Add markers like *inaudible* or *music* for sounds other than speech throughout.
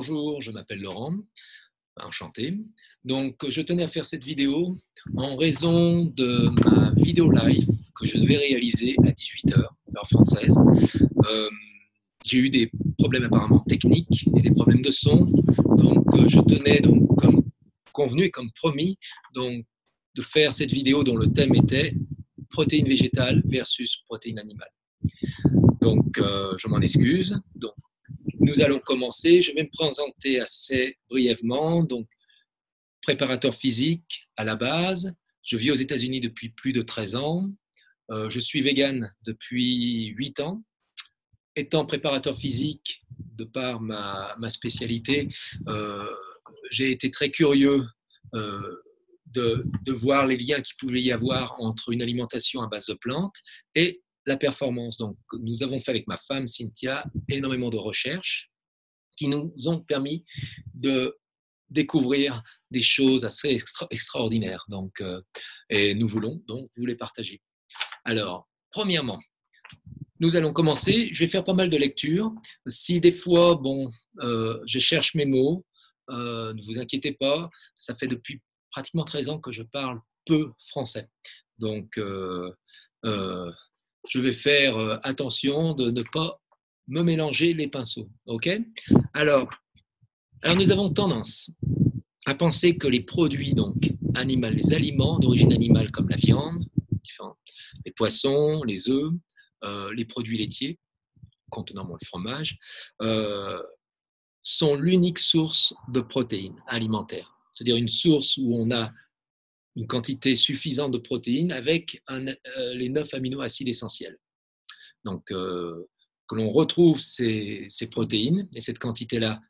Bonjour, je m'appelle Laurent, enchanté. Donc, je tenais à faire cette vidéo en raison de ma vidéo live que je devais réaliser à 18h, heure française. Euh, j'ai eu des problèmes apparemment techniques et des problèmes de son. Donc, euh, je tenais donc comme convenu et comme promis donc de faire cette vidéo dont le thème était protéines végétales versus protéines animales. Donc, euh, je m'en excuse. Donc, nous allons commencer. Je vais me présenter assez brièvement. Donc, préparateur physique à la base. Je vis aux États-Unis depuis plus de 13 ans. Euh, je suis vegan depuis 8 ans. Étant préparateur physique, de par ma, spécialité, euh, j'ai été très curieux euh, de, voir les liens qu'il pouvait y avoir entre une alimentation à base de plantes et la performance. Donc, nous avons fait avec ma femme Cynthia énormément de recherches qui nous ont permis de découvrir des choses assez extraordinaires. Donc, euh, et nous voulons donc vous les partager. Alors, premièrement, nous allons commencer. Je vais faire pas mal de lectures. Si des fois, bon, euh, je cherche mes mots, euh, ne vous inquiétez pas. Ça fait depuis pratiquement 13 ans que je parle peu français. Donc, je vais faire euh, attention de ne pas me mélanger les pinceaux. OK? Alors, alors, nous avons tendance à penser que les produits donc animaux, les aliments d'origine animale comme la viande, les poissons, les œufs, euh, les produits laitiers, contenant le fromage, euh, sont l'unique source de protéines alimentaires. C'est-à-dire une source où on a une quantité suffisante de protéines avec euh, les neuf aminoacides essentiels. Donc, euh, que l'on retrouve ces, protéines et cette quantité-là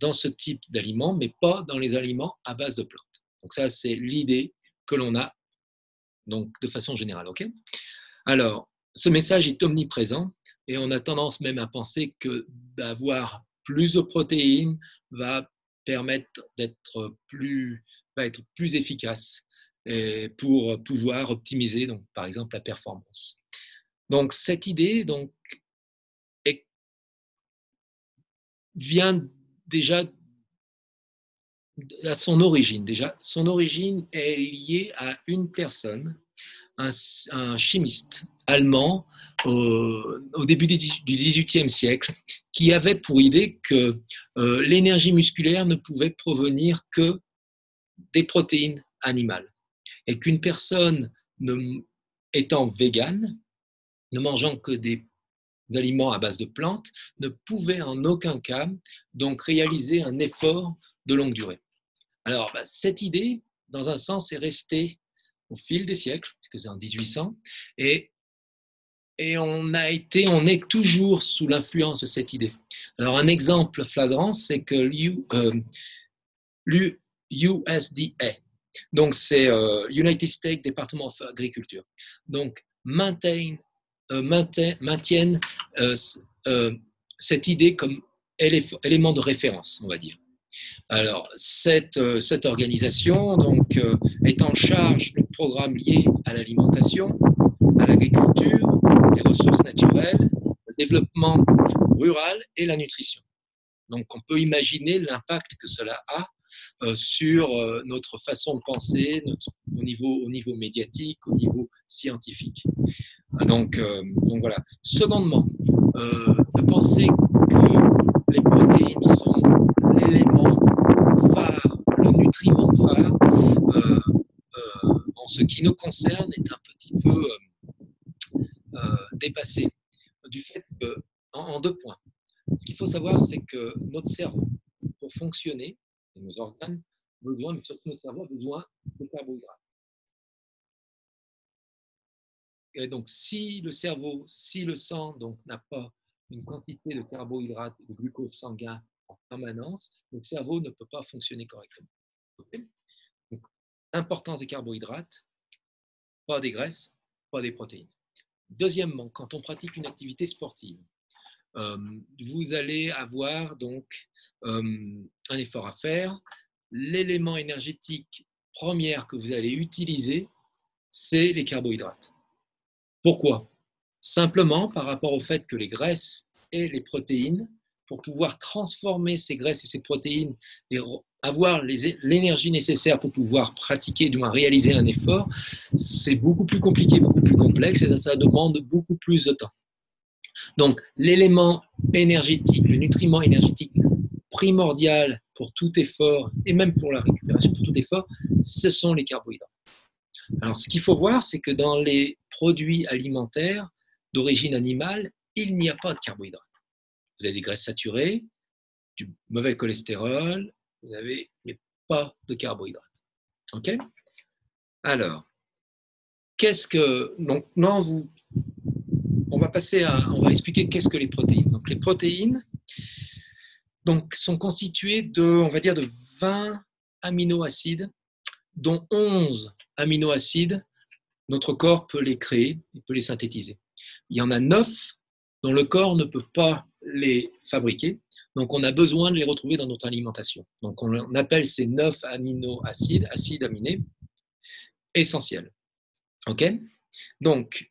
dans ce type d'aliments, mais pas dans les aliments à base de plantes. Donc ça, c'est l'idée que l'on a donc de façon générale. Alors, ce message est omniprésent et on a tendance même à penser que d'avoir plus de protéines va permettre d'être plus, va être plus efficace pour pouvoir optimiser, donc, par exemple, la performance. Donc, cette idée donc, vient déjà à son origine. Déjà, son origine est liée à une personne, un, chimiste allemand au, début du XVIIIe siècle, qui avait pour idée que euh, l'énergie musculaire ne pouvait provenir que des protéines animales et qu'une personne étant végane, ne mangeant que des aliments à base de plantes, ne pouvait en aucun cas donc réaliser un effort de longue durée. Alors, bah, cette idée, dans un sens, est restée au fil des siècles, puisque c'est en 1800, et, et on a été, on est toujours sous l'influence de cette idée. Alors, un exemple flagrant, c'est que l'USDA, donc, c'est euh, United States Department of Agriculture. Donc, euh, maintiennent euh, cette idée comme élément de référence, on va dire. Alors, cette, organisation donc, est en charge de programmes liés à l'alimentation, à l'agriculture, les ressources naturelles, le développement rural et la nutrition. Donc, on peut imaginer l'impact que cela a sur euh, notre façon de penser au, niveau, au niveau médiatique, au niveau scientifique. Donc, euh, donc voilà. Secondement, de penser que les protéines sont l'élément phare, le nutriment phare, en ce qui nous concerne, est un petit peu dépassé du fait que, en deux points. Ce qu'il faut savoir, c'est que notre cerveau, pour fonctionner, nos organes besoin, mais surtout notre cerveau besoin de carbohydrates. Et donc, si le cerveau, si le sang n'a pas une quantité de carbohydrates et de glucose sanguin en permanence, le cerveau ne peut pas fonctionner correctement. importance des carbohydrates, pas des graisses, pas des protéines. Deuxièmement, quand on pratique une activité sportive, vous allez avoir donc euh, un effort à faire. L'élément énergétique premier que vous allez utiliser, c'est les carbohydrates. Pourquoi? Simplement par rapport au fait que les graisses et les protéines, pour pouvoir transformer ces graisses et ces protéines et avoir l'énergie nécessaire pour pouvoir pratiquer, du moins réaliser un effort, c'est beaucoup plus compliqué, beaucoup plus complexe et ça demande beaucoup plus de temps. Donc, l'élément énergétique, le nutriment énergétique primordial pour tout effort et même pour la récupération, pour tout effort, ce sont les carbohydrates. Alors, ce qu'il faut voir, c'est que dans les produits alimentaires d'origine animale, il n'y a pas de carbohydrates. Vous avez des graisses saturées, du mauvais cholestérol, vous avez mais pas de carbohydrates. OK? Alors, qu'est-ce que. Donc, non, vous. On va passer. On va expliquer qu'est-ce que les protéines. Donc, les protéines sont constituées de, on va dire, de 20 aminoacides, dont 11 aminoacides, notre corps peut les créer, il peut les synthétiser. Il y en a 9 dont le corps ne peut pas les fabriquer, donc on a besoin de les retrouver dans notre alimentation. On appelle ces 9 aminoacides, acides aminés, essentiels. OK? Donc,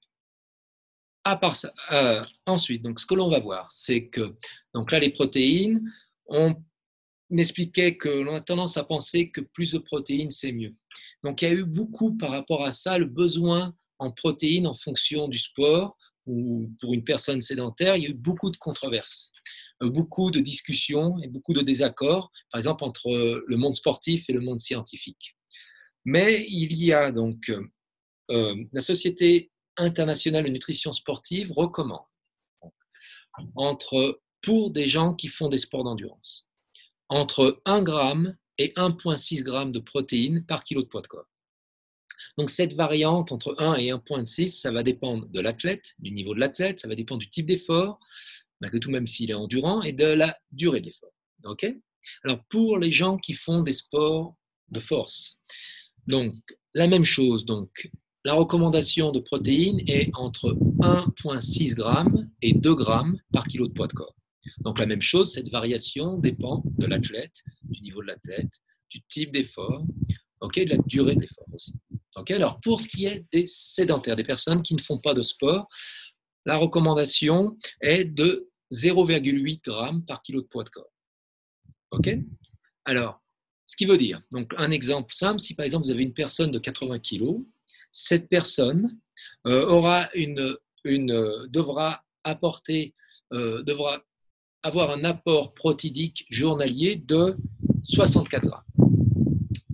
euh, ensuite, donc ce que l'on va voir, c'est que donc là, les protéines, on expliquait que l'on a tendance à penser que plus de protéines, c'est mieux. Donc il y a eu beaucoup par rapport à ça, le besoin en protéines en fonction du sport ou pour une personne sédentaire, il y a eu beaucoup de controverses, euh, beaucoup de discussions et beaucoup de désaccords, par exemple entre le monde sportif et le monde scientifique. Mais il y a donc euh, la Société internationale de nutrition sportive recommande entre pour des gens qui font des sports d'endurance entre 1 g et 1,6 g de protéines par kilo de poids de corps. Donc cette variante entre 1 et 1,6, ça va dépendre de l'athlète, du niveau de l'athlète, ça va dépendre du type d'effort, malgré tout même s'il est endurant, et de la durée de l'effort. Alors pour les gens qui font des sports de force, donc la même chose, donc la recommandation de protéines est entre 1,6 g et 2 g par kilo de poids de corps. Donc la même chose, cette variation dépend de l'athlète, du niveau de l'athlète, du type d'effort, de la durée de l'effort aussi. Alors pour ce qui est des sédentaires, des personnes qui ne font pas de sport, la recommandation est de 0,8 g par kilo de poids de corps. OK? Alors, ce qui veut dire, donc un exemple simple, si par exemple vous avez une personne de 80 kg, cette personne euh, aura une, une, devra apporter, euh, devra avoir un apport protidique journalier de 64 grammes.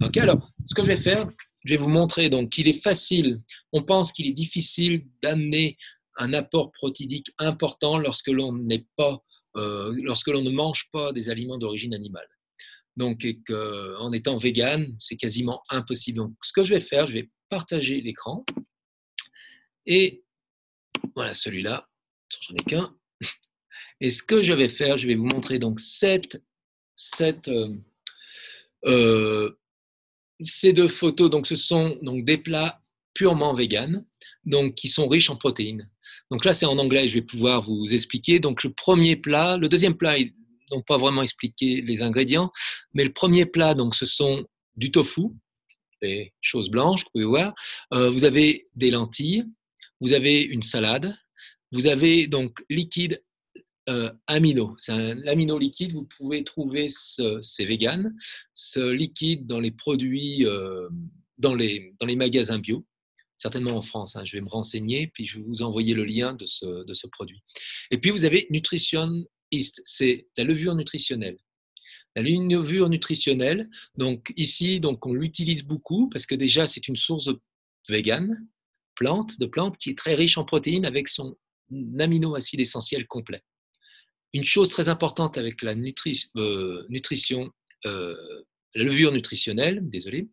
Ok, alors, ce que je vais faire, je vais vous montrer donc qu'il est facile. On pense qu'il est difficile d'amener un apport protidique important lorsque l'on n'est pas, euh, lorsque l'on ne mange pas des aliments d'origine animale. Donc, en étant vegan, c'est quasiment impossible. Donc, ce que je vais faire, je vais partager l'écran. Et voilà, celui-là, j'en ai qu'un. Et ce que je vais faire, je vais vous montrer donc euh, euh, ces deux photos. Donc, ce sont donc des plats purement vegan, donc qui sont riches en protéines. Donc là, c'est en anglais, je vais pouvoir vous expliquer. Donc le premier plat, le deuxième plat, ils n'ont pas vraiment expliqué les ingrédients, mais le premier plat, donc ce sont du tofu, les choses blanches, vous pouvez voir. Euh, vous avez des lentilles, vous avez une salade, vous avez donc liquide euh, amino. C'est un amino liquide. Vous pouvez trouver ce, c'est vegan, ce liquide dans les produits, euh, dans, les, dans les magasins bio, certainement en France. Hein. Je vais me renseigner, puis je vais vous envoyer le lien de ce, de ce produit. Et puis vous avez Nutrition East, c'est la levure nutritionnelle. La levure nutritionnelle, donc ici, donc on l'utilise beaucoup parce que déjà c'est une source vegan, plante, de plante qui est très riche en protéines avec son amino-acide essentiel complet. Une chose très importante avec la euh, nutrition, euh, la levure nutritionnelle, désolé,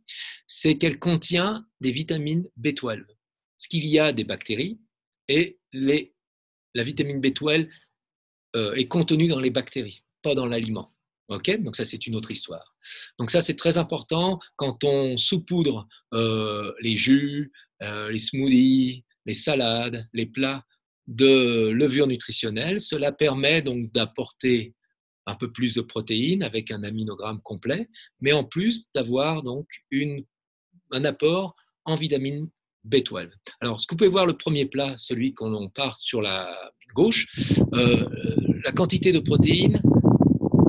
c'est qu'elle contient des vitamines B12. Parce qu'il y a des bactéries et la vitamine B12 euh, est contenue dans les bactéries, pas dans l'aliment. Ok, donc ça c'est une autre histoire. Donc ça c'est très important quand on saupoudre les jus, les smoothies, les salades, les plats de levure nutritionnelle. Cela permet donc d'apporter un peu plus de protéines avec un aminogramme complet, mais en plus d'avoir donc un apport en vitamine B12. Alors, ce que vous pouvez voir, le premier plat, celui qu'on part sur la gauche, euh, la quantité de protéines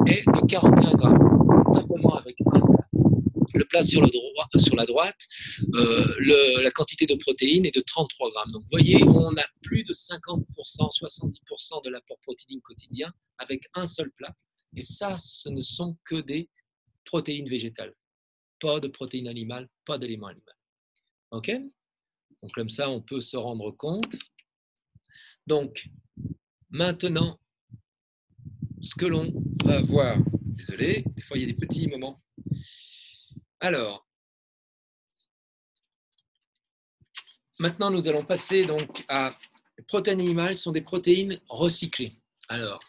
est de 41 grammes, simplement avec un. Le plat sur, le droit, sur la droite, euh, la quantité de protéines est de 33 grammes. Donc vous voyez, on a plus de 50%, 70% de l'apport protéinique quotidien avec un seul plat. Et ça, ce ne sont que des protéines végétales. Pas de protéines animales, pas d'éléments animaux. OK? Donc comme ça, on peut se rendre compte. Donc, maintenant, ce que l'on va voir, désolé, des fois il y a des petits moments. Alors, maintenant nous allons passer donc à les protéines animales sont des protéines recyclées. Alors,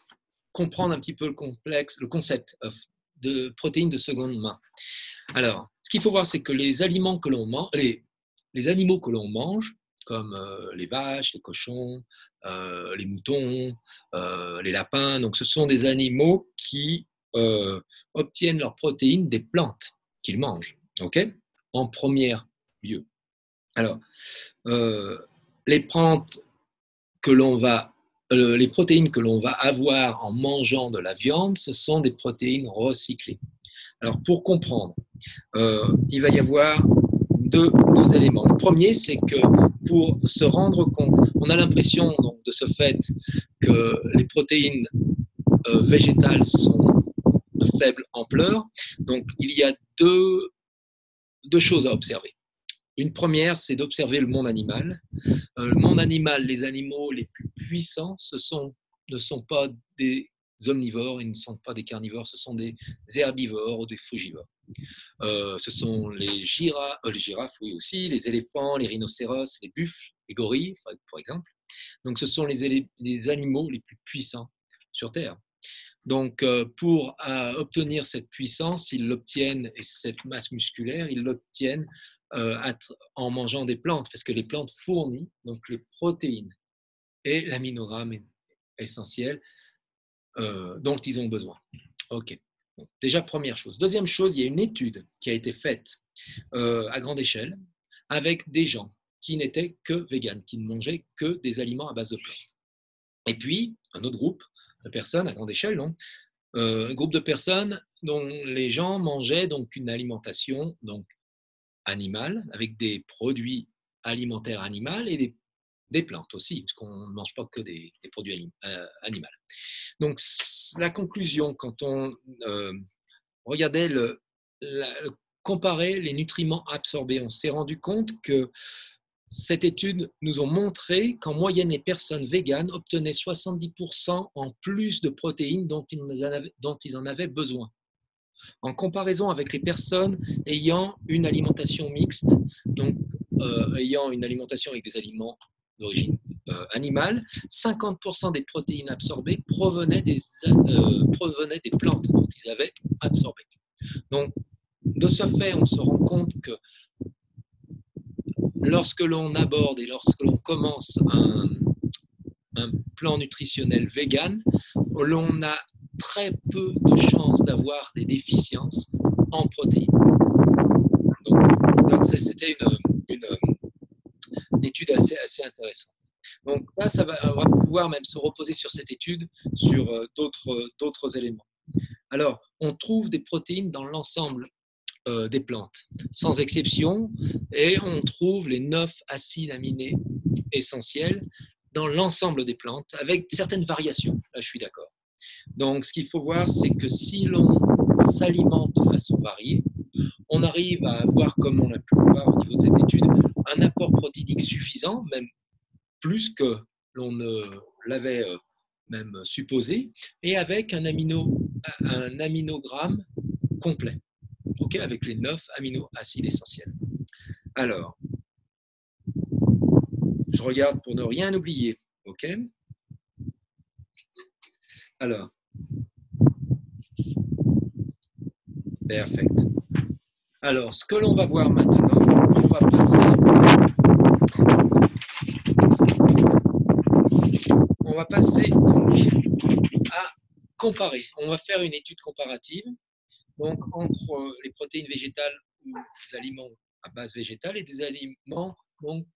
comprendre un petit peu le complexe, le concept de protéines de seconde main. Alors, ce qu'il faut voir, c'est que les aliments que l'on mange, les, les, animaux que l'on mange, comme les vaches, les cochons, les moutons, les lapins, donc ce sont des animaux qui obtiennent leurs protéines des plantes qu'ils mangent, En premier lieu. Alors, les protéines que l'on va avoir en mangeant de la viande, ce sont des protéines recyclées. Alors, pour comprendre, il va y avoir deux, éléments. Le premier, c'est que pour se rendre compte, on a l'impression de ce fait que les protéines euh, végétales sont de faible ampleur. Donc, il y a deux, deux choses à observer. Une première, c'est d'observer le monde animal. Euh, le monde animal, les animaux les plus puissants, ce ne sont pas des omnivores, ils ne sont pas des carnivores, ce sont des herbivores ou des frugivores. Euh, ce sont les, girafes, euh, les girafes, oui aussi, les éléphants, les rhinocéros, les buffles, les gorilles, par exemple. Donc ce sont les, animaux les plus puissants sur Terre. Donc, pour obtenir cette puissance, ils l'obtiennent, et cette masse musculaire, ils l'obtiennent en mangeant des plantes, parce que les plantes fournissent donc les protéines et l'aminogramme essentiel euh, dont ils ont besoin. Ok. Déjà, première chose. Deuxième chose, il y a une étude qui a été faite euh, à grande échelle avec des gens qui n'étaient que véganes, qui ne mangeaient que des aliments à base de plantes. Et puis, un autre groupe de personnes à grande échelle, euh, un groupe de personnes dont les gens mangeaient donc une alimentation donc animale avec des produits alimentaires animaux et des des plantes aussi, parce qu'on ne mange pas que des, produits euh, animaux. Donc, la conclusion, quand on euh, regardait le, comparer les nutriments absorbés, on s'est rendu compte que cette étude nous a montré qu'en moyenne, les personnes véganes obtenaient 70% en plus de protéines dont ils, en avaient, besoin. En comparaison avec les personnes ayant une alimentation mixte, donc euh, ayant une alimentation avec des aliments d'origine animale, 50% des protéines absorbées provenaient des, euh, provenaient des plantes dont ils avaient absorbé. Donc, de ce fait, on se rend compte que lorsque l'on aborde et lorsque l'on commence un, plan nutritionnel vegan, l'on a très peu de chances d'avoir des déficiences en protéines. Donc, c'était une, étude assez intéressante. Donc là, ça va, on va pouvoir même se reposer sur cette étude, sur euh, d'autres éléments. Alors, on trouve des protéines dans l'ensemble euh, des plantes, sans exception, et on trouve les neuf acides aminés essentiels dans l'ensemble des plantes, avec certaines variations. Là, je suis d'accord. Donc, ce qu'il faut voir, c'est que si l'on s'alimente de façon variée, on arrive à avoir, comme on a pu voir au niveau de cette étude, un apport protéinique suffisant, même plus que l'on ne l'avait euh, même supposé, et avec un, amino, un aminogramme complet, ok, avec les neuf aminoacides essentiels. Alors, je regarde pour ne rien oublier, ok Alors, perfect. Alors, ce que l'on va voir maintenant, on va passer, on va passer donc à comparer. On va faire une étude comparative donc entre les protéines végétales ou des aliments à base végétale et des aliments donc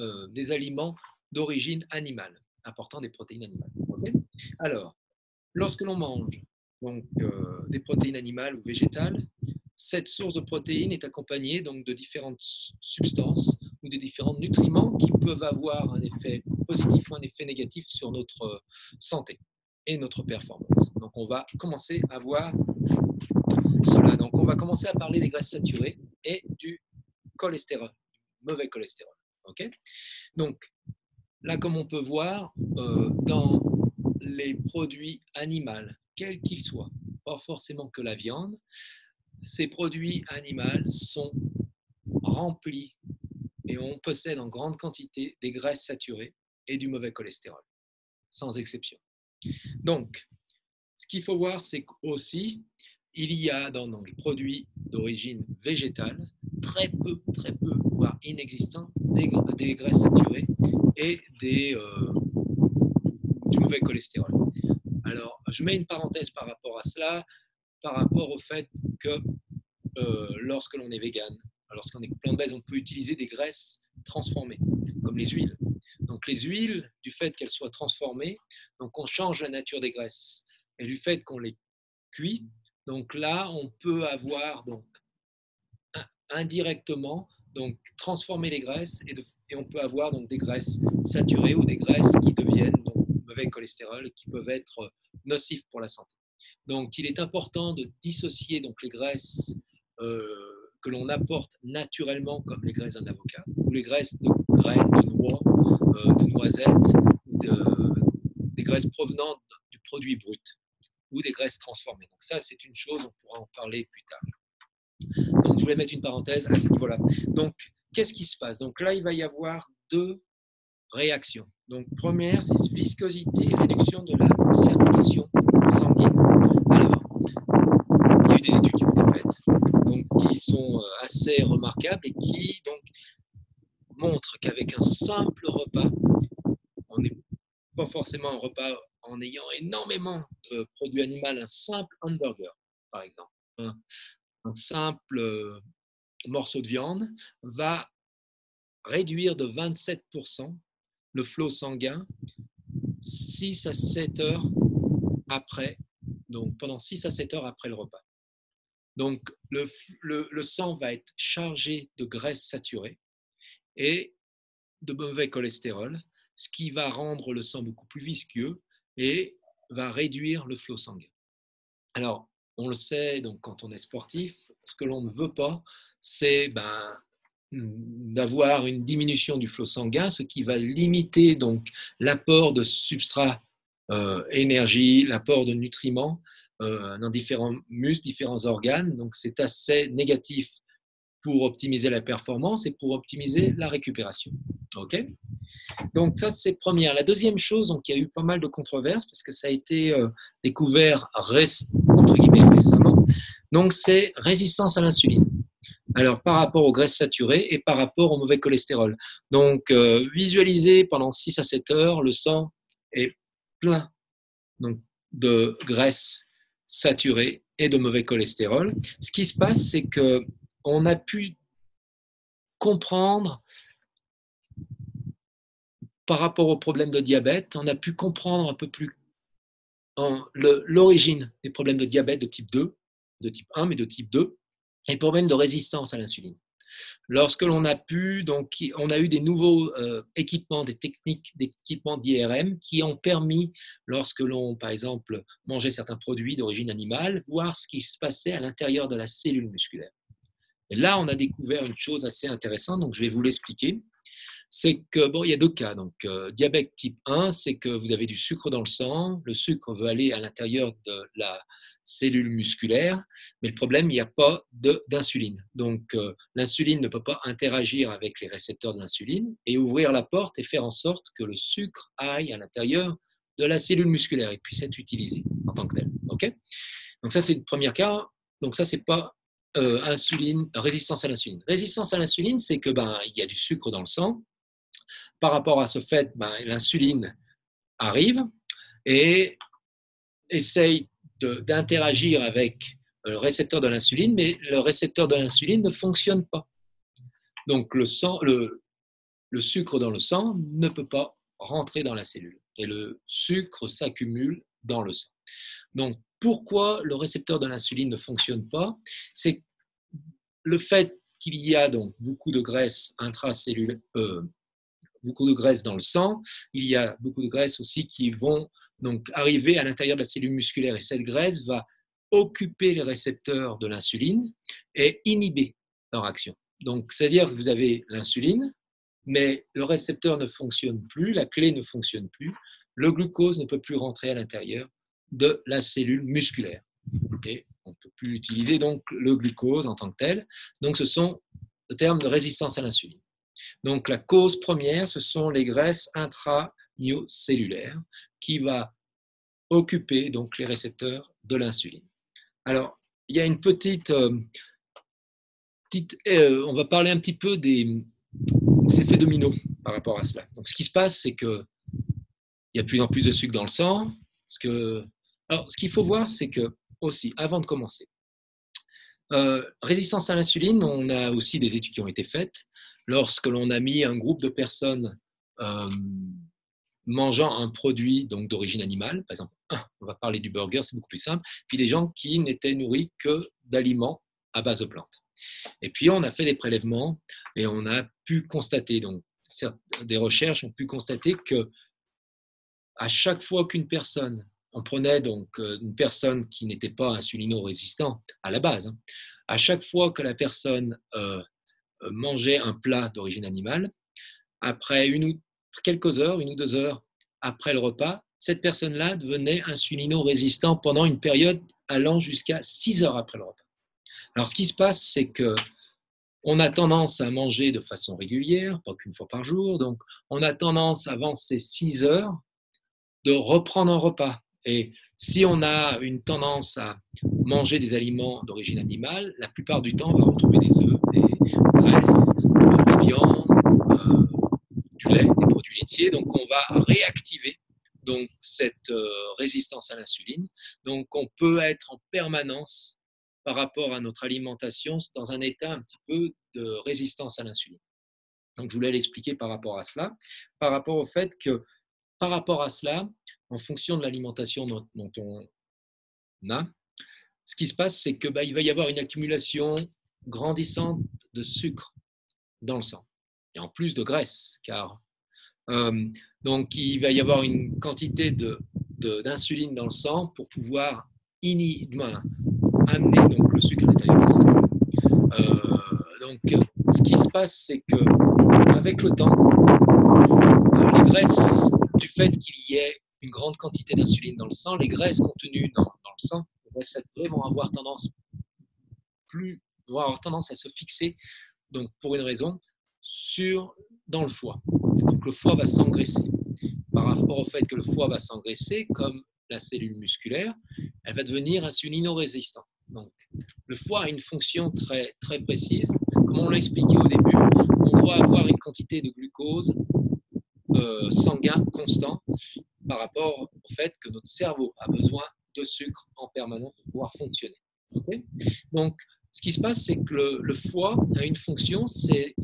euh, des aliments d'origine animale, apportant des protéines animales. Alors, lorsque l'on mange donc, euh, des protéines animales ou végétales, cette source de protéines est accompagnée donc, de différentes substances ou de différents nutriments qui peuvent avoir un effet positif ou un effet négatif sur notre santé et notre performance. Donc on va commencer à voir cela. Donc on va commencer à parler des graisses saturées et du cholestérol, mauvais cholestérol. Donc là, comme on peut voir, euh, dans les produits animaux, quels qu'ils soient, pas forcément que la viande, ces produits animaux sont remplis et on possède en grande quantité des graisses saturées et du mauvais cholestérol, sans exception. Donc, ce qu'il faut voir, c'est qu'aussi, il y a dans, les produits d'origine végétale très peu, très peu, voire inexistant, des, graisses saturées et euh, du mauvais cholestérol. Alors, je mets une parenthèse par rapport à cela, par rapport au fait que euh, lorsque l'on est vegan, lorsqu'on est plant-based, on peut utiliser des graisses transformées, comme les huiles. Donc les huiles, du fait qu'elles soient transformées, donc on change la nature des graisses. Et du fait qu'on les cuit, donc là, on peut avoir donc indirectement donc transformer les graisses et, on peut avoir donc des graisses saturées ou des graisses qui deviennent mauvais cholestérol et qui peuvent être nocifs pour la santé. Donc il est important de dissocier donc les graisses euh, que l'on apporte naturellement, comme les graisses d'un avocat, ou les graisses de graines, de noix, euh, de noisettes, des graisses provenant du produit brut, ou des graisses transformées. Donc ça, c'est une chose, on pourra en parler plus tard. Donc je voulais mettre une parenthèse à ce niveau-là. Donc, qu'est-ce qui se passe? Donc là, il va y avoir deux réactions. Donc, première, c'est viscosité, réduction de la circulation sanguine. Alors, il y a eu des études qui ont été faites qui sont euh, assez remarquables et qui donc montrent qu'avec un simple repas, on n'est pas forcément un repas en ayant énormément de produits animaux, un simple hamburger, par exemple, un, simple euh, morceau de viande va réduire de 27% le flot sanguin 6 à 7 heures après, donc pendant 6 à 7 heures après le repas. Donc, le, sang va être chargé de graisse saturée et de mauvais cholestérol, ce qui va rendre le sang beaucoup plus visqueux et va réduire le flot sanguin. Alors, on le sait, donc quand on est sportif, ce que l'on ne veut pas, c'est ben, d'avoir une diminution du flot sanguin, ce qui va limiter l'apport de substrat euh, énergie, l'apport de nutriments dans différents muscles, différents organes. Donc c'est assez négatif pour optimiser la performance et pour optimiser la récupération. OK? Donc ça c'est première. La deuxième chose, donc il y a eu pas mal de controverses parce que ça a été euh, découvert entre guillemets récemment. Donc c'est résistance à l'insuline. Alors, par rapport aux graisses saturées et par rapport au mauvais cholestérol. Donc, euh, visualisez pendant 6 à 7 heures, le sang est plein donc, de graisses saturé et de mauvais cholestérol. Ce qui se passe, c'est que on a pu comprendre par rapport au problème de diabète, on a pu comprendre un peu plus l'origine des problèmes de diabète de type 2, de type 1, mais de type 2, et problèmes de résistance à l'insuline. Lorsque l'on a pu, donc, on a eu des nouveaux euh, équipements, des techniques d'équipement d'IRM qui ont permis, lorsque l'on, par exemple, mangeait certains produits d'origine animale, voir ce qui se passait à l'intérieur de la cellule musculaire. Et là, on a découvert une chose assez intéressante, donc je vais vous l'expliquer. C'est que, bon, il y a deux cas. Donc, euh, diabète type 1, c'est que vous avez du sucre dans le sang. Le sucre veut aller à l'intérieur de la cellules musculaires, mais le problème, il n'y a pas d'insuline. Donc, euh, l'insuline ne peut pas interagir avec les récepteurs de l'insuline et ouvrir la porte et faire en sorte que le sucre aille à l'intérieur de la cellule musculaire et puisse être utilisé en tant que tel. Ok? Donc, ça, c'est le premier cas. Donc, ça, c'est pas euh, insuline, résistance à l'insuline. Résistance à l'insuline, c'est que ben, il y a du sucre dans le sang. Par rapport à ce fait, ben, l'insuline arrive et essaye d'interagir avec le récepteur de l'insuline, mais le récepteur de l'insuline ne fonctionne pas. Donc le, sang, le sucre dans le sang ne peut pas rentrer dans la cellule et le sucre s'accumule dans le sang. Donc, pourquoi le récepteur de l'insuline ne fonctionne pas? C'est le fait qu'il y a donc beaucoup de graisse intracellulaire, euh, beaucoup de graisse dans le sang. Il y a beaucoup de graisse aussi qui vont donc arriver à l'intérieur de la cellule musculaire et cette graisse va occuper les récepteurs de l'insuline et inhiber leur action. Donc, c'est-à-dire que vous avez l'insuline, mais le récepteur ne fonctionne plus, la clé ne fonctionne plus, le glucose ne peut plus rentrer à l'intérieur de la cellule musculaire. Et on ne peut plus utiliser donc le glucose en tant que tel. Donc, ce sont le terme de résistance à l'insuline. Donc, la cause première, ce sont les graisses intramyocellulaires qui va occuper donc les récepteurs de l'insuline. Alors, il y a une petite, euh, euh, on va parler un petit peu des, effets dominos par rapport à cela. Donc, ce qui se passe, c'est que il y a de plus en plus de sucre dans le sang. que, alors, ce qu'il faut voir, c'est que aussi, avant de commencer, euh, résistance à l'insuline, on a aussi des études qui ont été faites. Lorsque l'on a mis un groupe de personnes mangeant un produit donc d'origine animale, par exemple, on va parler du burger, c'est beaucoup plus simple, puis des gens qui n'étaient nourris que d'aliments à base de plantes. Et puis on a fait des prélèvements et on a pu constater, donc des recherches ont pu constater que à chaque fois qu'une personne, on prenait donc euh, une personne qui n'était pas insulino-résistant à la base, hein, à chaque fois que la personne euh, euh, mangeait un plat d'origine animale, après une ou quelques heures, une ou deux heures après le repas, cette personne-là devenait insulino-résistant pendant une période allant jusqu'à six heures après le repas. Alors, ce qui se passe, c'est que on a tendance à manger de façon régulière, pas qu'une fois par jour, donc on a tendance, avant ces six heures, de reprendre un repas. Et si on a une tendance à manger des aliments d'origine animale, la plupart du temps, on va retrouver des œufs, des graisses, de la viande, euh, du lait, des produits Donc, on va réactiver donc cette euh, résistance à l'insuline. Donc, on peut être en permanence par rapport à notre alimentation dans un état un petit peu de résistance à l'insuline. Donc, je voulais l'expliquer par rapport à cela, par rapport au fait que, par rapport à cela, en fonction de l'alimentation dont, on a, ce qui se passe, c'est qu'il bah, va y avoir une accumulation grandissante de sucre dans le sang, et en plus de graisse, car euh, donc il va y avoir une quantité d'insuline de, dans le sang pour pouvoir amener donc, le sucre à l'intérieur de la cellule. Euh, donc, ce qui se passe, c'est que avec le temps, euh, les graisses, du fait qu'il y ait une grande quantité d'insuline dans le sang, les graisses contenues dans, le sang, vont avoir tendance plus, vont avoir tendance à se fixer, donc pour une raison, sur dans le foie. Donc le foie va s'engraisser. Par rapport au fait que le foie va s'engraisser, comme la cellule musculaire, elle va devenir insulino-résistante. Donc, le foie a une fonction très, très précise. Comme on l'a expliqué au début, on doit avoir une quantité de glucose euh, sanguin constant par rapport au fait que notre cerveau a besoin de sucre en permanence pour pouvoir fonctionner. Donc, ce qui se passe, c'est que le, le, foie a une fonction, c'est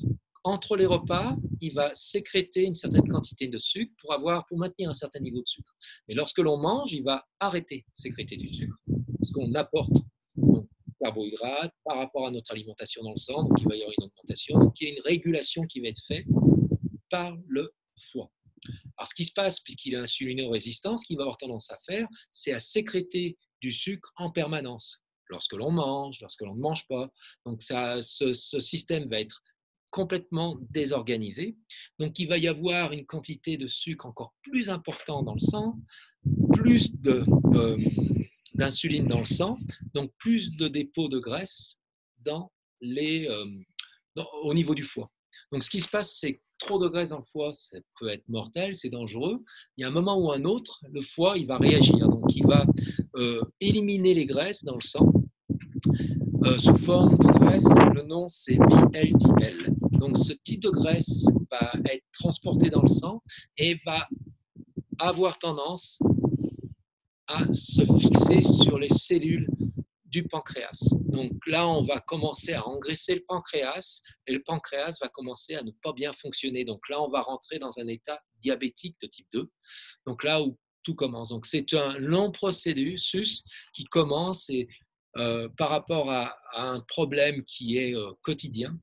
entre les repas, il va sécréter une certaine quantité de sucre pour, avoir, pour maintenir un certain niveau de sucre. Mais lorsque l'on mange, il va arrêter de sécréter du sucre, parce qu'on apporte donc, carbohydrates par rapport à notre alimentation dans le sang, il va y avoir une augmentation, donc il y a une régulation qui va être faite par le foie. Alors ce qui se passe, puisqu'il est insulino-résistant, ce qu'il va avoir tendance à faire, c'est à sécréter du sucre en permanence, lorsque l'on mange, lorsque l'on ne mange pas. Donc ça, ce système va être complètement désorganisé. Donc il va y avoir une quantité de sucre encore plus importante dans le sang, plus euh, d'insuline dans le sang, donc plus de dépôts de graisse dans les, euh, au niveau du foie. Donc ce qui se passe, c'est que trop de graisse dans le foie, ça peut être mortel, c'est dangereux. Il y a un moment ou un autre, le foie, il va réagir. Donc il va euh, éliminer les graisses dans le sang sous forme de graisse. Le nom, c'est VLDL. Donc, ce type de graisse va être transporté dans le sang et va avoir tendance à se fixer sur les cellules du pancréas. Donc là, on va commencer à engraisser le pancréas et le pancréas va commencer à ne pas bien fonctionner. Donc là, on va rentrer dans un état diabétique de type 2. Donc là où tout commence. Donc, c'est un long processus qui commence et, euh, par rapport à, un problème qui est euh, quotidien,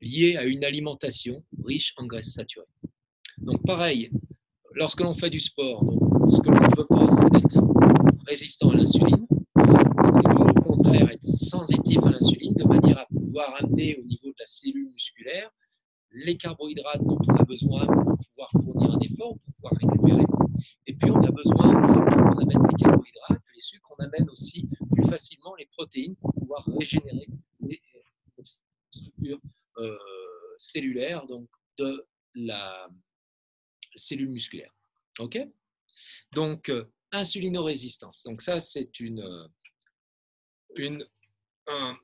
lié à une alimentation riche en graisses saturées. Donc, pareil, lorsque l'on fait du sport, donc, ce que l'on ne veut pas, c'est d'être résistant à l'insuline. Il faut au contraire être sensitif à l'insuline de manière à pouvoir amener au niveau de la cellule musculaire les carbohydrates dont on a besoin pour pouvoir fournir un effort, pour pouvoir récupérer. Et puis on a besoin, qu'on amène les carbohydrates, les sucres, on amène aussi plus facilement les protéines pour pouvoir régénérer les structures euh, cellulaires donc de la cellule musculaire. OK? Donc, euh, insulinorésistance. Donc ça, c'est une, euh, une, un,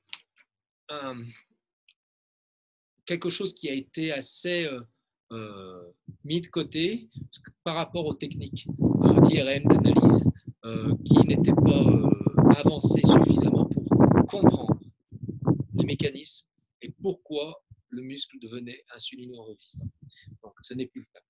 quelque chose qui a été assez mis de côté par rapport aux techniques d'IRM, d'analyse, qui n'étaient pas avancées suffisamment pour comprendre les mécanismes et pourquoi le muscle devenait insulino-résistant. Donc, ce n'est plus le cas.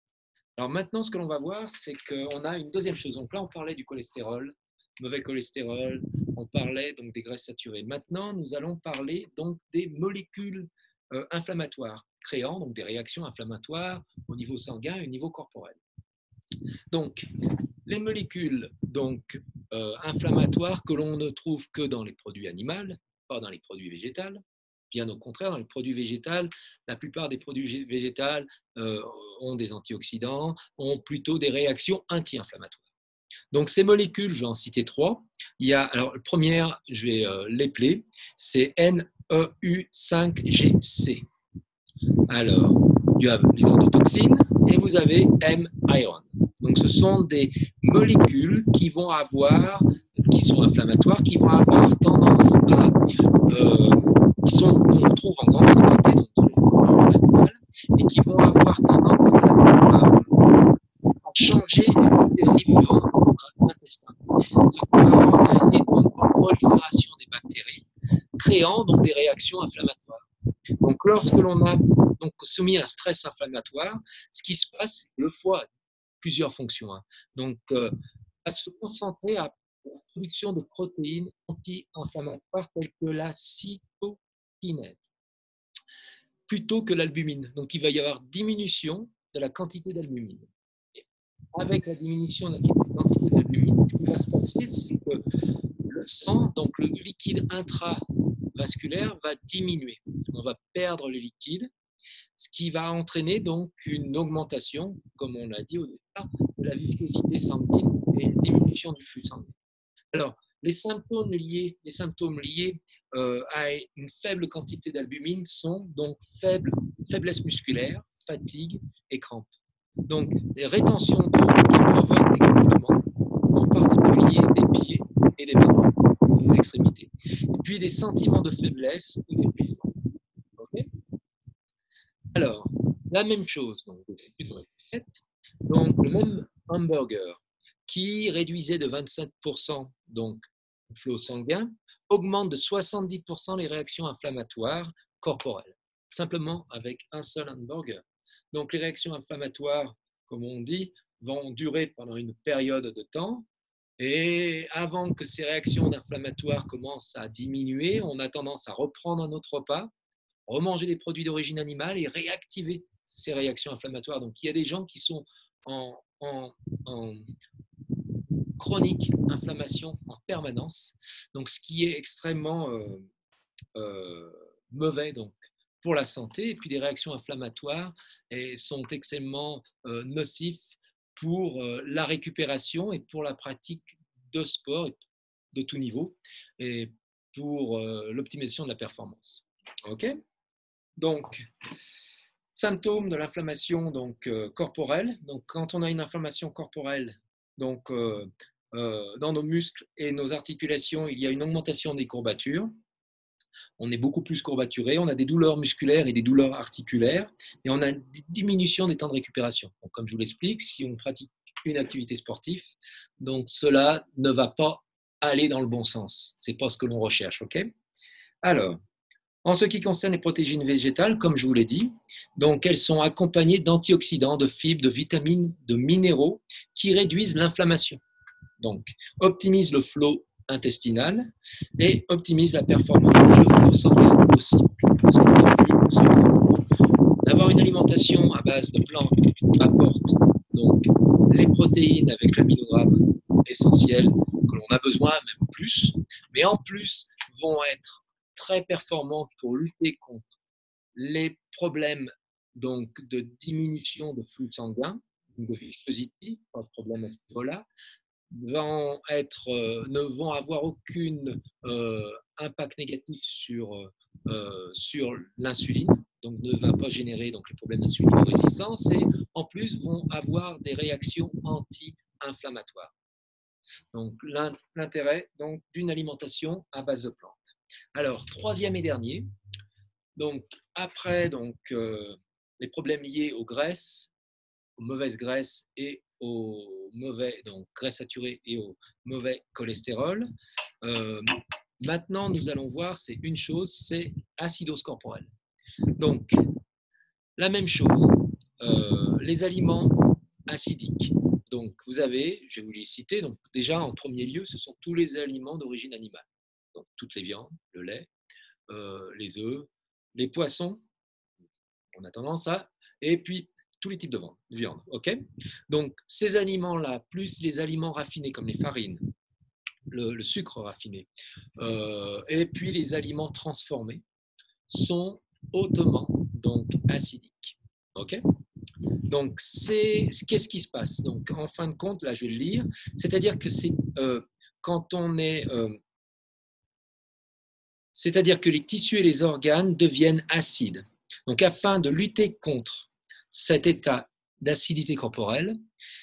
Alors maintenant, ce que l'on va voir, c'est qu'on a une deuxième chose. Là, on parlait du cholestérol, mauvais cholestérol, on parlait donc des graisses saturées. Maintenant, nous allons parler donc des molécules euh, inflammatoires, créant donc des réactions inflammatoires au niveau sanguin et au niveau corporel. Donc, les molécules donc, euh, inflammatoires que l'on ne trouve que dans les produits animaux, pas dans les produits végétaux, bien au contraire, dans les produits végétaux, la plupart des produits végétaux euh, ont des antioxydants, ont plutôt des réactions anti-inflammatoires. Donc ces molécules, je vais en citer trois. Il y a, alors, la première, je vais l'épeler, c'est N EU5GC. Alors, vous avez les endotoxines et vous avez M-iron. Donc, ce sont des molécules qui vont avoir, qui sont inflammatoires, qui vont avoir tendance à, euh, qui sont qu'on trouve en grande quantité dans l'animal et qui vont avoir tendance à, changer les dans l'intestin. Ça va entraîner une prolifération des bactéries créant donc des réactions inflammatoires. Donc, lorsque l'on a donc soumis à un stress inflammatoire, ce qui se passe, c'est que le foie a plusieurs fonctions. Hein. Donc, euh, va se concentrer à la production de protéines anti-inflammatoires telles que la plutôt que l'albumine. Donc, il va y avoir diminution de la quantité d'albumine. Avec la diminution de la quantité d'albumine, ce qui va se passer, c'est que le sang, donc le liquide intra vasculaire va diminuer. On va perdre le liquide, ce qui va entraîner donc une augmentation, comme on l'a dit au départ, de la viscosité sanguine et diminution du flux sanguin. Alors, les symptômes liés, les symptômes liés euh, à une faible quantité d'albumine sont donc faible, faiblesse musculaire, fatigue et crampes. Donc, les rétentions d'eau qui provoquent des gonflements, en particulier des pieds et des mains extrémités. Et puis des sentiments de faiblesse ou d'épuisement. Alors, la même chose, donc, le même hamburger qui réduisait de 27% donc, flot sanguin augmente de 70% les réactions inflammatoires corporelles, simplement avec un seul hamburger. Donc, les réactions inflammatoires, comme on dit, vont durer pendant une période de temps et avant que ces réactions inflammatoires commencent à diminuer, on a tendance à reprendre un autre repas, remanger des produits d'origine animale et réactiver ces réactions inflammatoires. Donc il y a des gens qui sont en, chronique inflammation en permanence, donc ce qui est extrêmement euh, euh, mauvais donc pour la santé. Et puis les réactions inflammatoires sont extrêmement euh, nocifs pour la récupération et pour la pratique de sport de tout niveau et pour l'optimisation de la performance. OK? Donc, symptômes de l'inflammation donc corporelle. Donc, quand on a une inflammation corporelle, donc dans nos muscles et nos articulations, il y a une augmentation des courbatures on est beaucoup plus courbaturé, on a des douleurs musculaires et des douleurs articulaires, et on a une diminution des temps de récupération. comme je vous l'explique, si on pratique une activité sportive, donc cela ne va pas aller dans le bon sens. C'est pas ce que l'on recherche, ok? Alors, En ce qui concerne les protéines végétales, comme je vous l'ai dit, donc elles sont accompagnées d'antioxydants, de fibres, de vitamines, de minéraux qui réduisent l'inflammation. Donc, optimisent le flot intestinal et optimisent la performance et le flot sanguin aussi. D'avoir une alimentation à base de plantes apporte donc les protéines avec l'aminogramme essentiel que l'on a besoin, même plus, mais en plus vont être très performantes pour lutter contre les problèmes donc, de diminution de flux sanguin, de viscosité, pas de problème à ce niveau-là, euh, ne vont avoir aucun euh, impact négatif sur, euh, sur l'insuline, donc ne va pas générer donc, les problèmes d'insuline-résistance, et en plus vont avoir des réactions anti-inflammatoires. Donc l'intérêt d'une alimentation à base de plantes. Alors troisième et dernier, donc après donc les problèmes liés aux graisses, aux mauvaises graisses et aux mauvais donc graisses saturées et au mauvais cholestérol. Euh, maintenant nous allons voir c'est une chose, c'est acidose corporelle. Donc la même chose, euh, les aliments acidiques donc, vous avez, je vais vous les citer, donc déjà en premier lieu, ce sont tous les aliments d'origine animale. Donc, toutes les viandes, le lait, euh, les œufs, les poissons, on a tendance à, et puis tous les types de viande. Donc, ces aliments-là, plus les aliments raffinés comme les farines, le, sucre raffiné, euh, et puis les aliments transformés, sont hautement donc acidiques. donc, qu'est-ce qui se passe? Donc, en fin de compte, là, je vais le lire. C'est-à-dire que c'est euh, quand on est, euh, c'est-à-dire que les tissus et les organes deviennent acides. Donc, afin de lutter contre cet état d'acidité corporelle,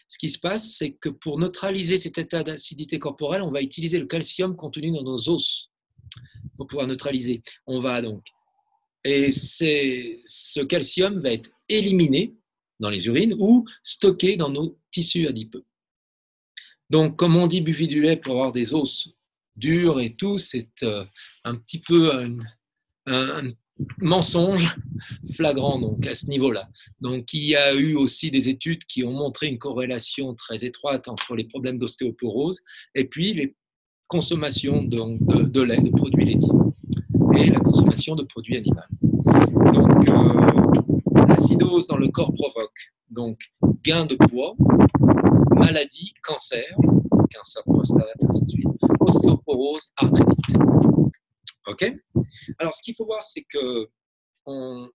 ce qui se passe, c'est que pour neutraliser cet état d'acidité corporelle, on va utiliser le calcium contenu dans nos os pour pouvoir neutraliser. On va donc et ce calcium va être éliminé dans les urines ou stocké dans nos tissus adipeux. Donc, comme on dit, buvez du lait pour avoir des os durs et tout, c'est euh, un petit peu un, mensonge flagrant donc à ce niveau-là. Donc, il y a eu aussi des études qui ont montré une corrélation très étroite entre les problèmes d'ostéoporose et puis les consommations de, lait, de produits laitiers et la consommation de produits animaux. Donc, euh, L'acidose dans le corps provoque donc gain de poids, maladie, cancer, cancer prostate, ainsi de suite, ostéoporose, arthrite. OK? Alors, ce qu'il faut voir, c'est que on,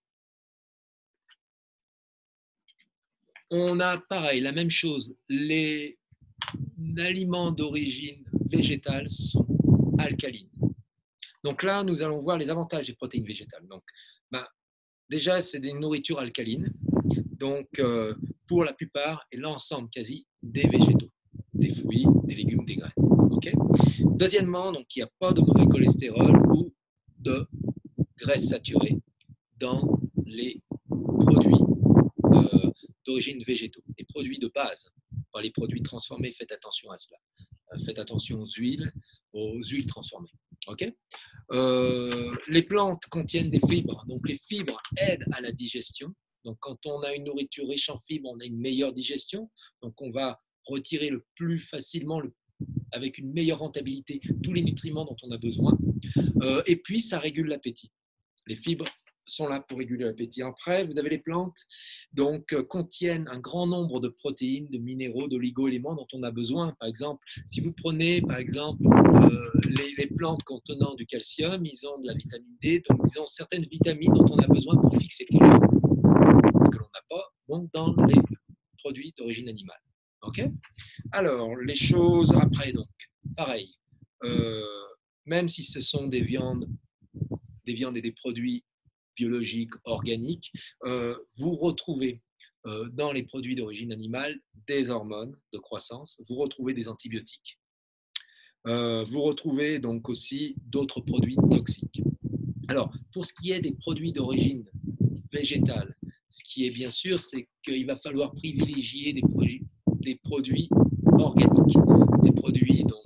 a pareil, la même chose. Les aliments d'origine végétale sont alcalines. Donc là, nous allons voir les avantages des protéines végétales. Donc, ben, Déjà, c'est des nourritures alcalines, donc euh, pour la plupart et l'ensemble quasi des végétaux, des fruits, des légumes, des graines. Deuxièmement, donc, il n'y a pas de mauvais cholestérol ou de graisse saturée dans les produits euh, d'origine végétaux, les produits de base, pas les produits transformés, faites attention à cela. Euh, faites attention aux huiles, aux huiles transformées. Ok? Euh, les plantes contiennent des fibres, donc les fibres aident à la digestion. Donc quand on a une nourriture riche en fibres, on a une meilleure digestion. Donc on va retirer le plus facilement, avec une meilleure rentabilité, tous les nutriments dont on a besoin. Euh, et puis ça régule l'appétit. Les fibres sont là pour réguler l'appétit. Après, vous avez les plantes, donc euh, contiennent un grand nombre de protéines, de minéraux, d'oligo-éléments dont on a besoin. Par exemple, si vous prenez par exemple euh, les, plantes contenant du calcium, ils ont de la vitamine D, donc ils ont certaines vitamines dont on a besoin pour fixer le calcium, ce que l'on n'a pas dans les produits d'origine animale. Alors les choses après donc, pareil. Euh, même si ce sont des viandes, des viandes et des produits biologiques, organiques, euh, vous retrouvez euh, dans les produits d'origine animale des hormones de croissance, vous retrouvez des antibiotiques, vous retrouvez donc aussi d'autres produits toxiques. Alors, pour ce qui est des produits d'origine végétale, ce qui est bien sûr, c'est qu'il va falloir privilégier des, produits, des produits organiques, des produits donc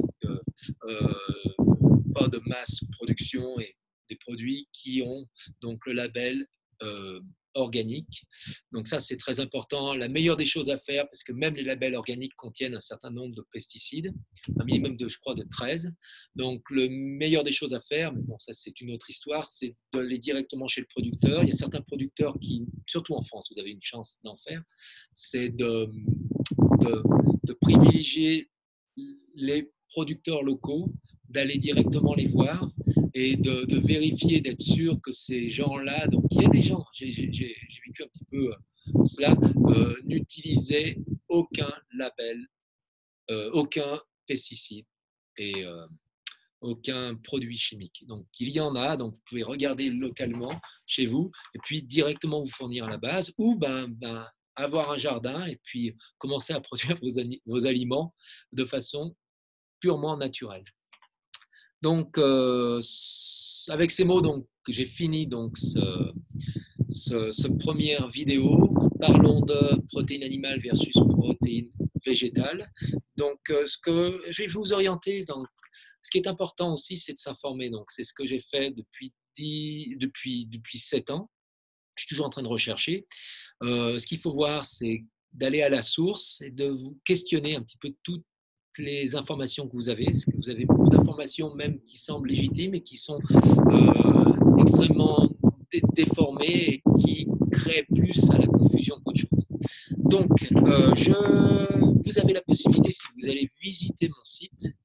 pas de masse production et des produits qui ont donc le label euh, organique. Donc ça, c'est très important. La meilleure des choses à faire, parce que même les labels organiques contiennent un certain nombre de pesticides, un minimum de, je crois, de 13. Donc le meilleur des choses à faire, mais bon, ça c'est une autre histoire, c'est d'aller directement chez le producteur. Il y a certains producteurs qui, surtout en France, vous avez une chance d'en faire, c'est de, de, de privilégier les producteurs locaux, d'aller directement les voir et de, vérifier, d'être sûr que ces gens-là, donc il y a des gens, j'ai vécu un petit peu euh, cela, euh, n'utilisaient aucun label, euh, aucun pesticide et aucun produit chimique. Donc il y en a, donc vous pouvez regarder localement chez vous et puis directement vous fournir à la base ou ben, ben avoir un jardin et puis commencer à produire *laughs* vos, vos aliments de façon purement naturelle. Donc, euh, avec ces mots, donc, j'ai fini donc ce, ce, première vidéo. Parlons de protéines animales versus protéines végétales. Donc, euh, ce que je vais vous orienter. Donc, ce qui est important aussi, c'est de s'informer. Donc, c'est ce que j'ai fait depuis, depuis, depuis 7 ans. Je suis toujours en train de rechercher. Euh, ce qu'il faut voir, c'est d'aller à la source et de vous questionner un petit peu toutes les informations que vous avez, parce que vous avez beaucoup d'informations même qui semblent légitimes et qui sont euh, extrêmement déformées et qui créent plus à la confusion qu'autre chose. Donc, euh, vous avez la possibilité, si vous allez visiter mon site,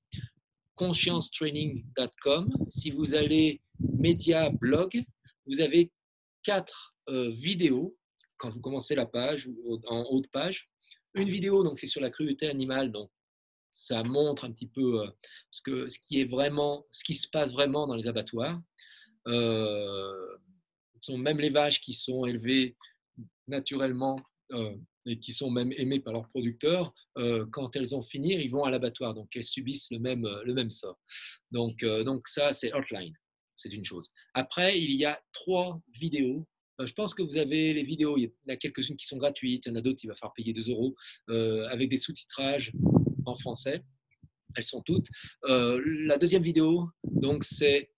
consciencetraining.com, si vous allez média blog, vous avez quatre euh, vidéos quand vous commencez la page ou en haut de page. Une vidéo, donc c'est sur la cruauté animale, donc ça montre un petit peu euh, ce, que, ce qui est vraiment, ce qui se passe vraiment dans les abattoirs. Euh, sont même les vaches qui sont élevées naturellement euh, et qui sont même aimées par leurs producteurs, quand elles ont fini, ils vont à l'abattoir, donc elles subissent le même, le même sort. Donc, donc ça, c'est Outline, c'est une chose. Après, il y a trois vidéos je pense que vous avez les vidéos, il y en a quelques-unes qui sont gratuites, il y en a d'autres, il va falloir payer 2 euros, avec des sous-titrages en français. Elles sont toutes. Euh, la deuxième vidéo, donc c'est,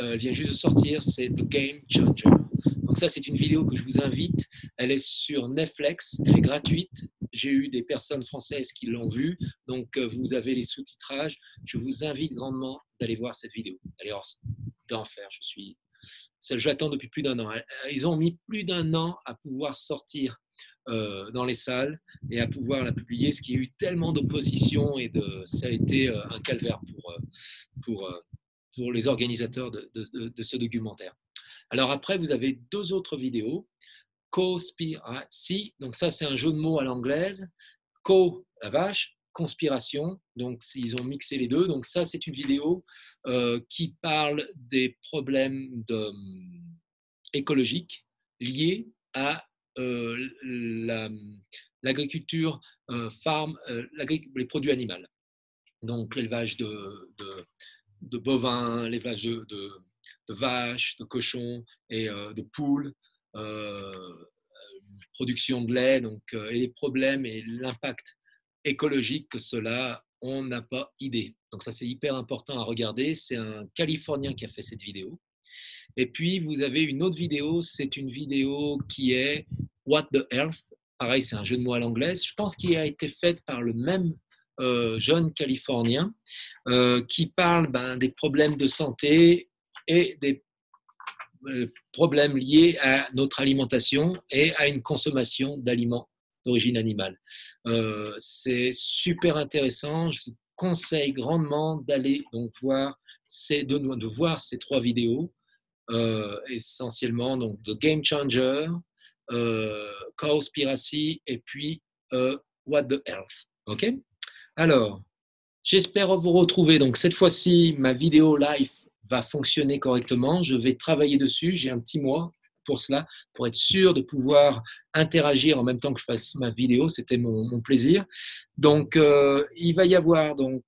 euh, elle vient juste de sortir, c'est The Game Changer. Donc ça, c'est une vidéo que je vous invite. Elle est sur Netflix, elle est gratuite. J'ai eu des personnes françaises qui l'ont vue, donc euh, vous avez les sous-titrages. Je vous invite grandement d'aller voir cette vidéo. Elle est d'enfer. Je suis, je l'attends depuis plus d'un an. Ils ont mis plus d'un an à pouvoir sortir euh, dans les salles et à pouvoir la publier, ce qui a eu tellement d'opposition et ça a été euh, un calvaire pour, euh, pour, pour les organisateurs de, de, ce documentaire. Alors après, vous avez deux autres vidéos. Co-spiracy, donc ça c'est un jeu de mots à l'anglaise. Co, la vache, conspiration, donc ils ont mixé les deux. Donc ça c'est une vidéo qui parle des problèmes de, écologiques liés à euh, l'agriculture euh, farm, euh, les produits animaux. Donc l'élevage de, bovins, l'élevage de, de, vaches, de cochons et de poules, production de lait, donc, et les problèmes et l'impact écologique que cela, on n'a pas idée. Donc ça, c'est hyper important à regarder. C'est un Californien qui a fait cette vidéo. Et puis, vous avez une autre vidéo, c'est une vidéo qui est What the Health. Pareil, c'est un jeu de mots à l'anglaise. Je pense qu'il a été fait par le même euh, jeune Californien euh, qui parle ben, des problèmes de santé et des euh, problèmes liés à notre alimentation et à une consommation d'aliments d'origine animale. c'est super intéressant. Je vous conseille grandement d'aller donc voir ces, de voir ces trois vidéos. Euh, essentiellement donc The Game Changer, euh, Cowspiracy et puis euh, What the Health. Ok? Alors, j'espère vous retrouver. Donc cette fois-ci, ma vidéo live va fonctionner correctement. Je vais travailler dessus. J'ai un petit mois pour cela, pour être sûr de pouvoir interagir en même temps que je fasse ma vidéo. C'était mon, plaisir. Donc, il va y avoir donc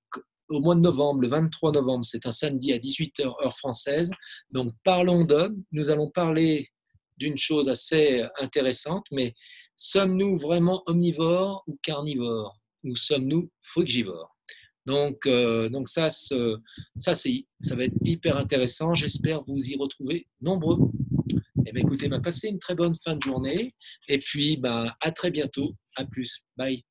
au mois de novembre, le 23 novembre, c'est un samedi à 18h heure française. Donc parlons de, nous allons parler d'une chose assez intéressante, mais sommes-nous vraiment omnivores ou carnivores? Ou sommes-nous frugivores? Donc, euh, donc ça, ça, ça va être hyper intéressant. J'espère vous y retrouver nombreux. Eh bien, écoutez, bah, passez une très bonne fin de journée. Et puis, bah, à très bientôt. À plus. Bye.